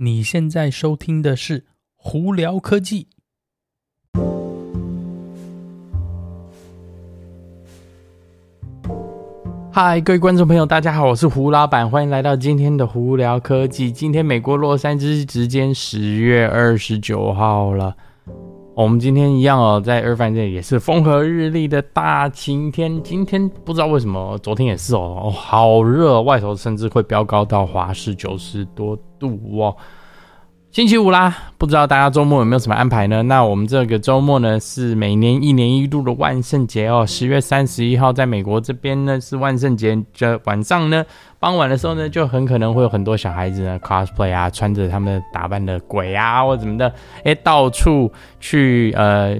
你现在收听的是《胡聊科技》。嗨，各位观众朋友，大家好，我是胡老板，欢迎来到今天的《胡聊科技》。今天美国洛杉矶时间十月二十九号了。我们今天一样哦，在二番这里也是风和日丽的大晴天。今天不知道为什么，昨天也是哦，哦好热，外头甚至会飙高到华氏九十多度哦。星期五啦，不知道大家周末有没有什么安排呢？那我们这个周末呢，是每年一年一度的万圣节哦。十月三十一号，在美国这边呢是万圣节，这晚上呢，傍晚的时候呢，就很可能会有很多小孩子呢 cosplay 啊，穿着他们打扮的鬼啊或怎么的，哎，到处去呃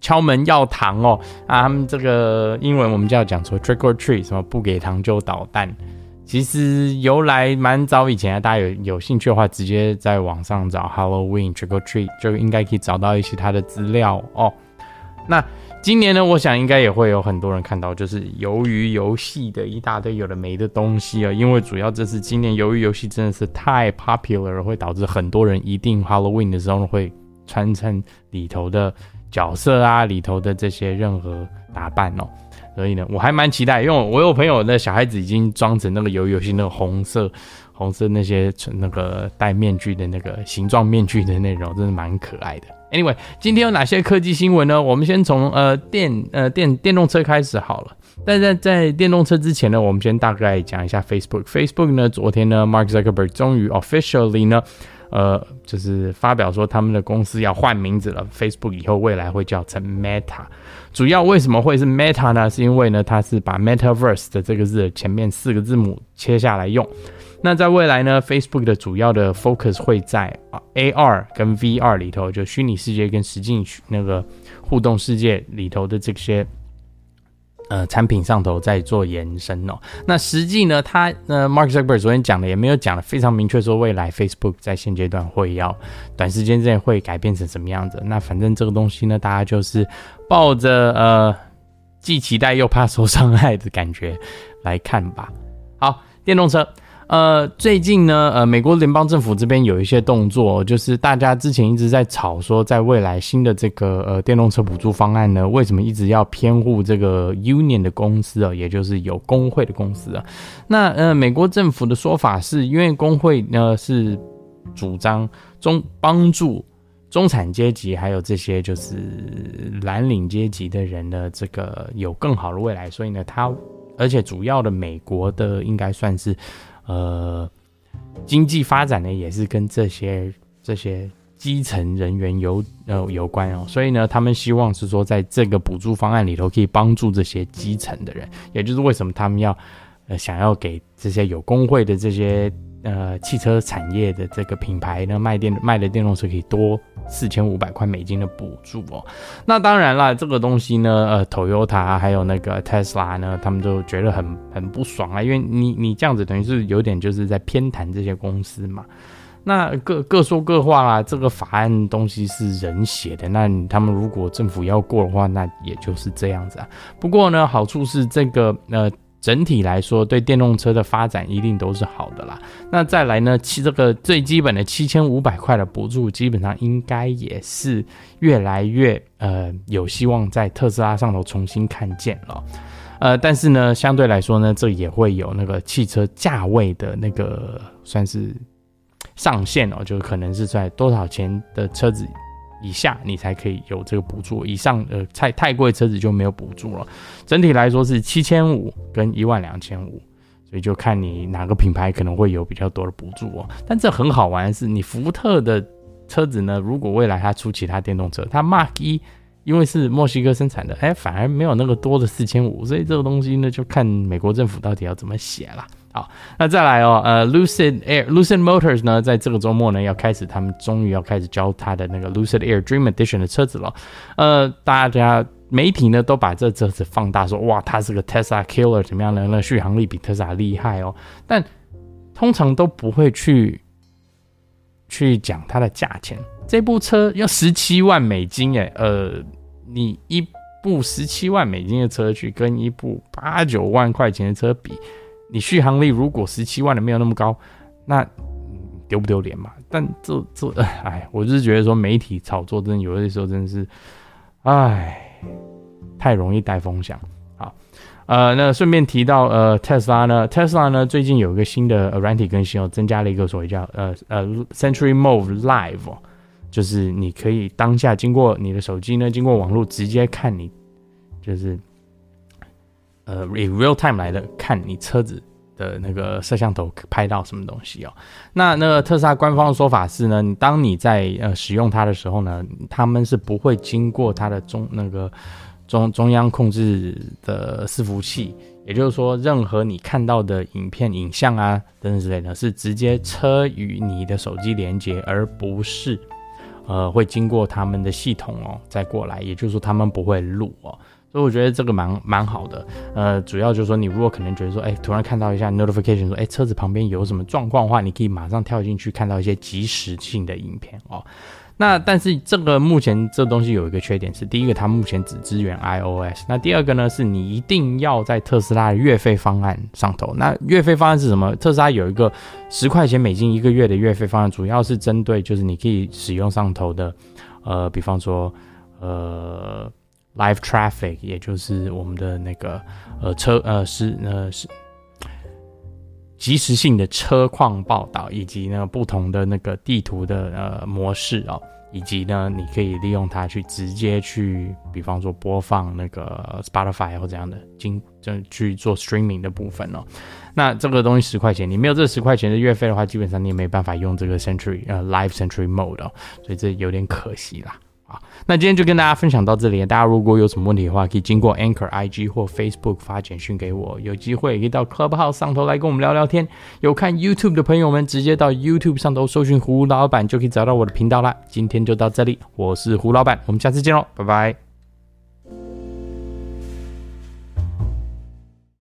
敲门要糖哦啊，他们这个英文我们就要讲说 trick or treat，什么不给糖就捣蛋。其实由来蛮早以前啊，大家有有兴趣的话，直接在网上找 Halloween trick or treat 就应该可以找到一些它的资料哦。那今年呢，我想应该也会有很多人看到，就是鱿鱼游戏的一大堆有的没的东西啊。因为主要这是今年鱿鱼游戏真的是太 popular，会导致很多人一定 Halloween 的时候会穿成里头的角色啊，里头的这些任何打扮哦。所以呢，我还蛮期待，因为我有朋友的小孩子已经装成那个游游戏那个红色、红色那些那个戴面具的那个形状面具的内容，真的蛮可爱的。Anyway，今天有哪些科技新闻呢？我们先从呃电呃电电动车开始好了。但在在电动车之前呢，我们先大概讲一下 Facebook。Facebook 呢，昨天呢，Mark Zuckerberg 终于 officially 呢。呃，就是发表说他们的公司要换名字了，Facebook 以后未来会叫成 Meta。主要为什么会是 Meta 呢？是因为呢，它是把 Metaverse 的这个字前面四个字母切下来用。那在未来呢，Facebook 的主要的 focus 会在 AR 跟 VR 里头，就虚拟世界跟实境那个互动世界里头的这些。呃，产品上头在做延伸哦。那实际呢，他呃，Mark Zuckerberg 昨天讲的也没有讲的非常明确，说未来 Facebook 在现阶段会要短时间之内会改变成什么样子。那反正这个东西呢，大家就是抱着呃既期待又怕受伤害的感觉来看吧。好，电动车。呃，最近呢，呃，美国联邦政府这边有一些动作，就是大家之前一直在吵说，在未来新的这个呃电动车补助方案呢，为什么一直要偏护这个 union 的公司啊，也就是有工会的公司啊？那呃，美国政府的说法是因为工会呢是主张中帮助中产阶级还有这些就是蓝领阶级的人的这个有更好的未来，所以呢，他而且主要的美国的应该算是。呃，经济发展呢，也是跟这些这些基层人员有呃有关哦，所以呢，他们希望是说，在这个补助方案里头，可以帮助这些基层的人，也就是为什么他们要呃想要给这些有工会的这些。呃，汽车产业的这个品牌呢，卖电卖的电动车可以多四千五百块美金的补助哦。那当然了，这个东西呢，呃，Toyota 还有那个 Tesla 呢，他们都觉得很很不爽啊，因为你你这样子等于是有点就是在偏袒这些公司嘛。那各各说各话啦，这个法案东西是人写的，那他们如果政府要过的话，那也就是这样子啊。不过呢，好处是这个呃。整体来说，对电动车的发展一定都是好的啦。那再来呢，七这个最基本的七千五百块的补助，基本上应该也是越来越呃有希望在特斯拉上头重新看见了。呃，但是呢，相对来说呢，这也会有那个汽车价位的那个算是上限哦，就可能是在多少钱的车子。以下你才可以有这个补助，以上呃太太贵车子就没有补助了。整体来说是七千五跟一万两千五，所以就看你哪个品牌可能会有比较多的补助哦。但这很好玩的是，你福特的车子呢，如果未来它出其他电动车，它 Mark 一因为是墨西哥生产的，哎，反而没有那个多的四千五，所以这个东西呢，就看美国政府到底要怎么写了。好，那再来哦，呃，Lucid Air Lucid Motors 呢，在这个周末呢，要开始，他们终于要开始交他的那个 Lucid Air Dream Edition 的车子了。呃，大家媒体呢都把这车子放大，说哇，它是个 Tesla Killer，怎么样呢？那续航力比特斯拉厉害哦。但通常都不会去去讲它的价钱。这部车要十七万美金诶，呃，你一部十七万美金的车去跟一部八九万块钱的车比。你续航力如果十七万的没有那么高，那丢不丢脸嘛？但这这，哎，我就是觉得说媒体炒作真的有的时候真的是，哎，太容易带风向。好，呃，那顺便提到，呃，特斯拉呢，特斯拉呢最近有一个新的软体更新哦，增加了一个所谓叫呃呃 Century Mode Live，就是你可以当下经过你的手机呢，经过网络直接看你，就是呃以 real time 来的看你车子。的那个摄像头拍到什么东西哦？那那个特斯拉官方的说法是呢，当你在呃使用它的时候呢，他们是不会经过它的中那个中中央控制的伺服器，也就是说，任何你看到的影片、影像啊等等之类的，是直接车与你的手机连接，而不是呃会经过他们的系统哦再过来，也就是说，他们不会录哦。所以我觉得这个蛮蛮好的，呃，主要就是说，你如果可能觉得说，哎，突然看到一下 notification 说，哎，车子旁边有什么状况的话，你可以马上跳进去看到一些即时性的影片哦。那但是这个目前这东西有一个缺点是，第一个它目前只支援 iOS，那第二个呢是你一定要在特斯拉的月费方案上头。那月费方案是什么？特斯拉有一个十块钱美金一个月的月费方案，主要是针对就是你可以使用上头的，呃，比方说，呃。Live traffic，也就是我们的那个呃车呃是呃是即时性的车况报道，以及呢不同的那个地图的呃模式哦，以及呢你可以利用它去直接去，比方说播放那个 Spotify 或怎样的经就去做 streaming 的部分哦。那这个东西十块钱，你没有这十块钱的月费的话，基本上你也没办法用这个 Century 呃 Live Century Mode 哦，所以这有点可惜啦。啊，那今天就跟大家分享到这里。大家如果有什么问题的话，可以经过 Anchor IG 或 Facebook 发简讯给我。有机会可以到 Clubhouse 上头来跟我们聊聊天。有看 YouTube 的朋友们，直接到 YouTube 上头搜寻胡老板就可以找到我的频道啦。今天就到这里，我是胡老板，我们下次见喽，拜拜。